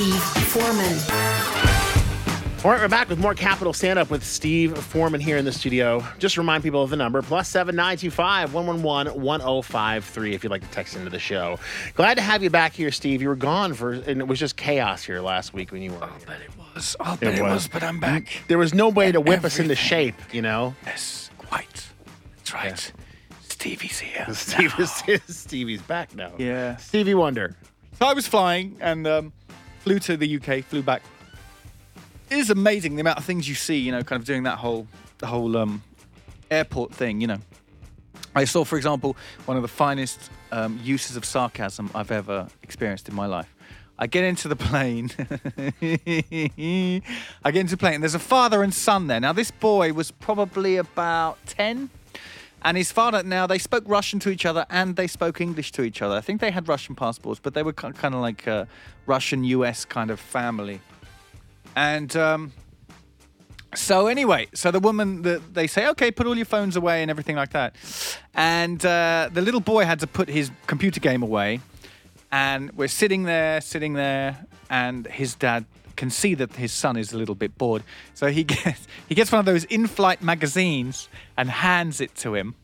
Steve Foreman. All right, we're back with more Capital Stand Up with Steve Foreman here in the studio. Just remind people of the number plus seven nine two five one one one one zero five three if you'd like to text into the show. Glad to have you back here, Steve. You were gone for, and it was just chaos here last week when you were. I'll bet it was. I'll bet it, was. was. but I'm back. There was no way to whip us into shape, you know. Yes, quite. That's right. Stevie's here. Steve is, Stevie's back now. Yeah. Stevie Wonder. So I was flying and um, flew to the UK, flew back. It is amazing the amount of things you see, you know, kind of doing that whole the whole um, airport thing, you know. I saw, for example, one of the finest um, uses of sarcasm I've ever experienced in my life. I get into the plane. I get into the plane, and there's a father and son there. Now, this boy was probably about 10, and his father, now they spoke Russian to each other and they spoke English to each other. I think they had Russian passports, but they were kind of like a Russian US kind of family. And um, so anyway, so the woman, the, they say, okay, put all your phones away and everything like that. And uh, the little boy had to put his computer game away. And we're sitting there, sitting there, and his dad can see that his son is a little bit bored. So he gets he gets one of those in-flight magazines and hands it to him.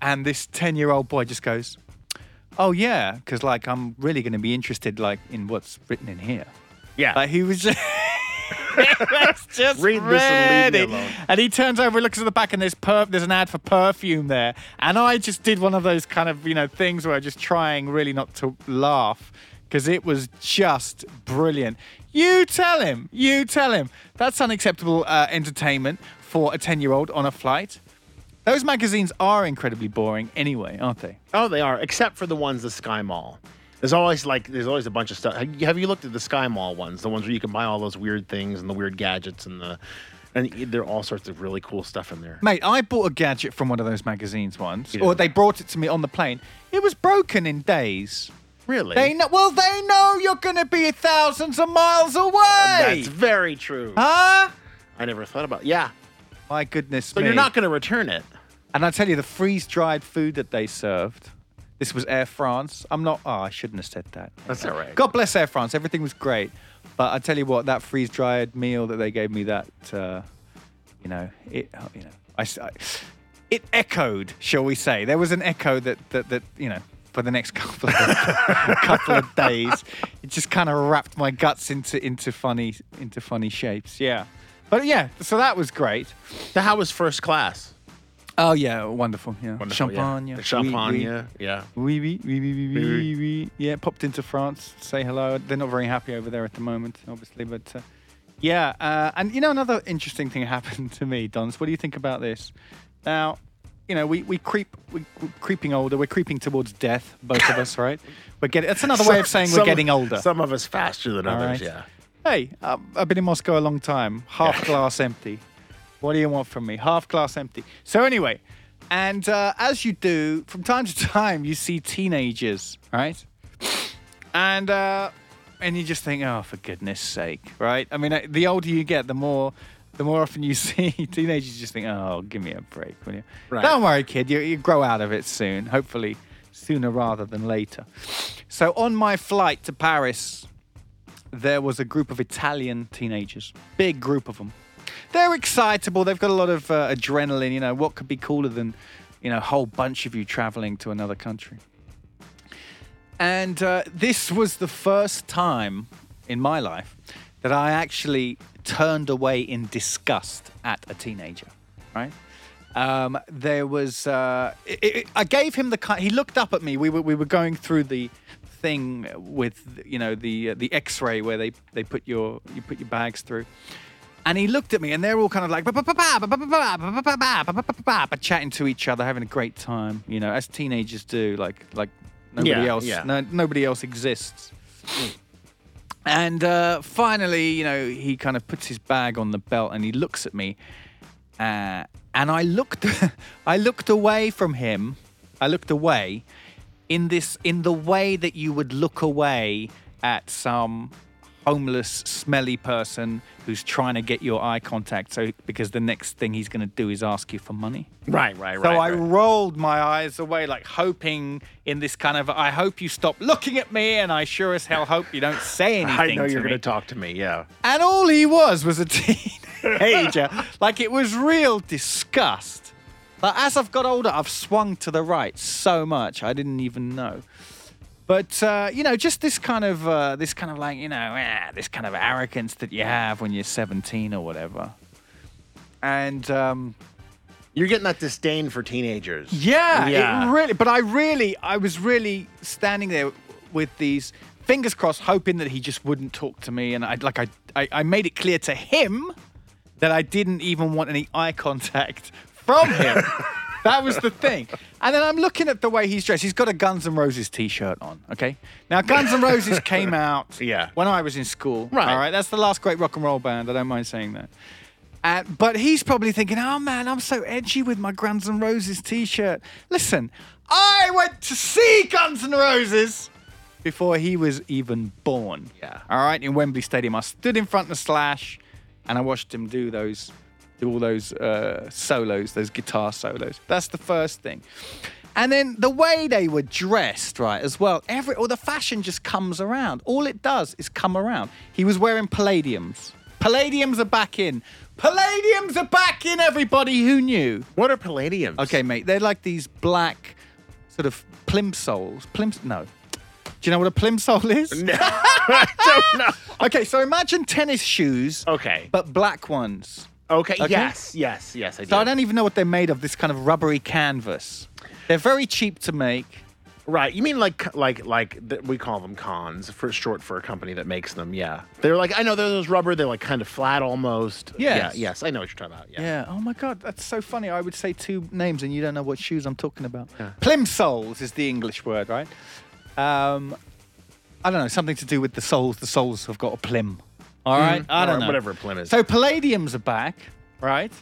And this 10-year-old boy just goes, "Oh yeah, because like I'm really going to be interested like in what's written in here." Yeah. Like he was just. he just Read this and leave me alone. And he turns over, looks at the back, and there's perf- there's an ad for perfume there. And I just did one of those kind of you know things where I'm just trying really not to laugh because it was just brilliant. You tell him, you tell him that's unacceptable uh, entertainment for a ten year old on a flight. Those magazines are incredibly boring anyway, aren't they? Oh, they are, except for the ones the Sky Mall. There's always like there's always a bunch of stuff. Have you- looked at the Sky Mall ones? The ones where you can buy all those weird things and the weird gadgets and the and there are all sorts of really cool stuff in there. Mate, I bought a gadget from one of those magazines once, You or they brought it to me on the plane. It was broken in days. Really? They know. Well, they know you're going to be thousands of miles away. That's very true. huh? I never thought about. Yeah. My goodness So me. you're not going to return it. And I tell you, the freeze-dried food that they served. This was Air France. I'm not. Oh, I shouldn't have said that. That's all right. God bless Air France. Everything was great, but I tell you what, that freeze-dried meal that they gave me, that uh, you know, it, uh, you know, I, I- it echoed, shall we say? There was an echo that that that you know. For the next couple of couple of days, it just kind of wrapped my guts into into funny into funny shapes. Yeah, but yeah, so that was great. So how was first class? Oh yeah, wonderful. Yeah, Wonderful, yeah. champagne. The champagne. oui. Yeah. Oui, oui, oui, oui, oui, Oui, oui, oui. Yeah, popped into France, say hello. They're not very happy over there at the moment, obviously, but uh, yeah. Uh, and you know, another interesting thing happened to me, Dons. What do you think about this? Now, you know, we, we creep, we, we're creeping older. We're creeping towards death, both of us, right? We're getting. That's another way of saying we're getting older. Some of us faster than All others. right. Yeah. Hey, um, I've been in Moscow a long time. Half glass empty. What do you want from me? Half glass empty. So anyway, and uh, as you do from time to time, you see teenagers, right? And uh, and you just think, oh, for goodness sake, right? I mean, uh, the older you get, the more the more often you see teenagers, just think, oh, give me a break, will you? Right. Don't worry, kid. You, you grow out of it soon. Hopefully, sooner rather than later. So on my flight to Paris there was a group of Italian teenagers, big group of them. They're excitable. They've got a lot of uh, adrenaline. You know, what could be cooler than, you know, a whole bunch of you traveling to another country? And uh, this was the first time in my life that I actually turned away in disgust at a teenager, right? Um, there was, uh, it, it, I gave him the kind, he looked up at me. We were, we were going through the thing with, you know, the, uh, the x-ray where they, they put your, you put your bags through. And he looked at me, and they're all kind of like chatting to each other, having a great time, you know, as teenagers do, like like nobody Yeah, else, yeah. no, nobody else exists. And uh, finally, you know, he kind of puts his bag on the belt, and he looks at me, uh, and I looked, I looked away from him. I looked away, in this, in the way that you would look away at some homeless, smelly person who's trying to get your eye contact. So because the next thing he's going to do is ask you for money. Right, right, right. So. I right. rolled my eyes away, like hoping in this kind of, I hope you stop looking at me, and I sure as hell hope you don't say anything. I know you're going to talk to me. Yeah. And all he was was a teenager. like it was real disgust. But as I've got older, I've swung to the right so much I didn't even know. But uh, you know, just this kind of uh, this kind of like you know, eh, this kind of arrogance that you have when you're 17 or whatever. And um, You're getting that disdain for teenagers. yeah, Yeah. it really. But I really, I was really standing there with these fingers crossed, hoping that he just wouldn't talk to me. And I like, I, I, I made it clear to him that I didn't even want any eye contact from him. That was the thing. And then I'm looking at the way he's dressed. He's got a Guns N' Roses T-shirt on. Okay, now Guns N' Roses came out Yeah. when I was in school. Right. All right, that's the last great rock and roll band. I don't mind saying that. Uh, but he's probably thinking, oh man, I'm so edgy with my Guns N' Roses t shirt. Listen, I went to see Guns N' Roses before he was even born. Yeah. All right, in Wembley Stadium. I stood in front of Slash and I watched him do those, do all those uh, solos, those guitar solos. That's the first thing. And then the way they were dressed, right, as well. Every all the fashion just comes around. All it does is come around. He was wearing palladiums. Palladiums are back in. Palladiums are back in. Everybody who knew. What are palladiums? Okay, mate. They're like these black, sort of plimsolls. Plims? No. Do you know what a plimsoll is? No, I don't know. Okay, so imagine tennis shoes, Okay. but black ones. Okay. Okay. Yes. Yes. Yes. I do. So I don't even know what they're made of. This kind of rubbery canvas. They're very cheap to make. Right. You mean like like like we call them cons for short for a company that makes them. Yeah. They're like I know they're those rubber. They're like kind of flat almost. Yes. Yeah. Yes. I know what you're talking about. Yeah. Yeah. Oh my God, that's so funny. I would say two names and you don't know what shoes I'm talking about. Plimsolls is the English word, right? Um, I don't know, something to do with the soles. The soles have got a plim. All right. I don't know. Whatever a plim is. So palladiums are back, right?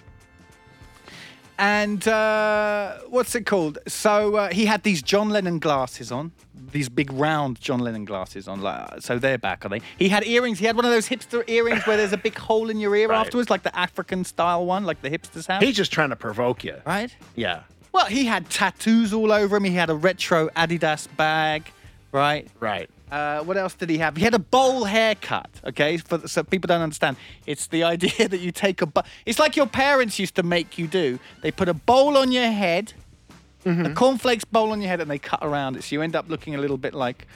And uh, what's it called? So uh, he had these John Lennon glasses on, these big round John Lennon glasses on. Like, so they're back, are they? He had earrings. He had one of those hipster earrings where there's a big hole in your ear Right. afterwards, like the African style one, like the hipsters have. He's just trying to provoke you. right? Yeah. Well, he had tattoos all over him. He had a retro Adidas bag, right? Right. Uh, what else did he have? He had a bowl haircut. Okay, for, so people don't understand. It's the idea that you take a. bo- It's like your parents used to make you do. They put a bowl on your head, Mm-hmm. a cornflakes bowl on your head, and they cut around it, so you end up looking a little bit like,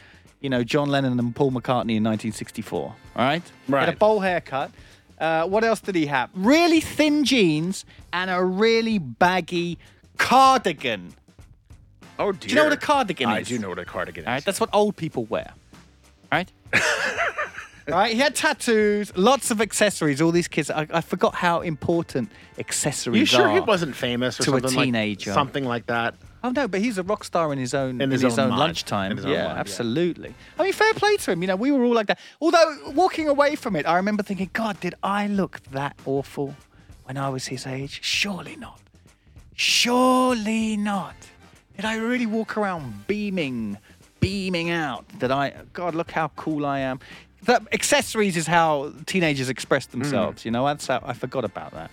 you know, John Lennon and Paul McCartney in 1964. All right. He had a bowl haircut. Uh, what else did he have? Really thin jeans and a really baggy cardigan. Oh dear. Do you know what a cardigan is? I do know what a cardigan is. All right, that's what old people wear. Right. He had tattoos, lots of accessories. All these kids, I, I forgot how important accessories you sure are. he wasn't famous or to a something like- teenager. something like that. Oh no, but he's a rock star in his own In his own mind. lunchtime. In his own yeah, mind, yeah. absolutely. I mean, fair play to him. You know, we were all like that. Although walking away from it, I remember thinking, God, did I look that awful when I was his age? Surely not. Surely not. Did I really walk around beaming, beaming out that I, God, look how cool I am? That accessories is how teenagers express themselves. Hmm. You know, that's how, I forgot about that.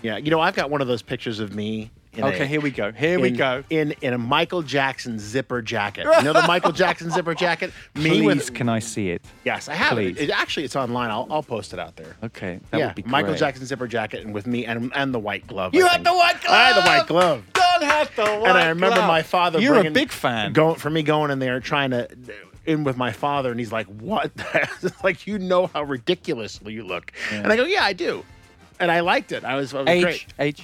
Yeah. You know, I've got one of those pictures of me. In Okay, a- here we go. Here we go. In in a Michael Jackson zipper jacket. You know the Michael Jackson zipper jacket? Me Please, with can I see it? Yes, I have it. Please. it. Actually, it's online. I'll, I'll post it out there. Okay, that yeah, would be great. Michael Jackson zipper jacket and with me and and the white glove. You I had the white glove. I had the white glove. Don't have the white and I remember glove. my father. You're bringing, a big fan. Going for me going in there trying to in with my father, and he's like, "What?" it's like you know how ridiculous you look, and I go, "Yeah, I do," and I liked it. I was, I was age, great. age,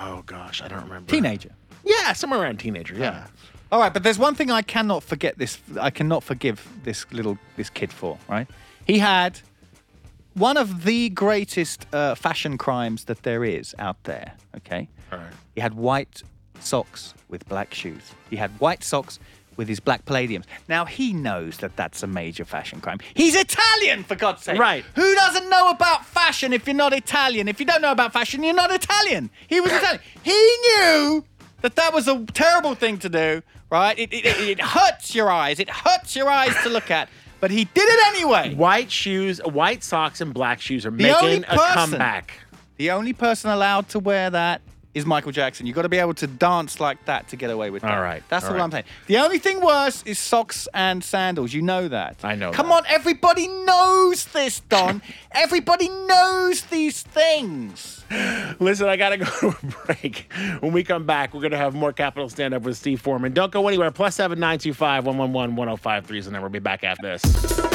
Oh gosh, I don't remember. teenager. Yeah, somewhere around teenager. Yeah. All right, but there's one thing I cannot forget. This I cannot forgive this little this kid for. Right, he had one of the greatest uh, fashion crimes that there is out there. Okay, All right. he had white socks with black shoes. He had white socks with his black palladiums. Now he knows that that's a major fashion crime. He's Italian, for God's sake. Right. Who doesn't know about fashion if you're not Italian? If you don't know about fashion, you're not Italian. He was Italian. He knew that that was a terrible thing to do, right? It, it, it, hurts your eyes. It hurts your eyes to look at. but he did it anyway. White shoes, white socks, and black shoes are The only making a person- comeback. The only person allowed to wear that is Michael Jackson. You've got to be able to dance like that to get away with that. All right, That's all all, right. I'm saying. The only thing worse is socks and sandals. You know that. I know Come that. on, everybody knows this, Don. everybody knows these things. Listen, I got to go to a break. When we come back, we're going to have more Capital Stand Up with Steve Foreman. Don't go anywhere. Plus 7925 111 1053 is the number. We'll be back after this.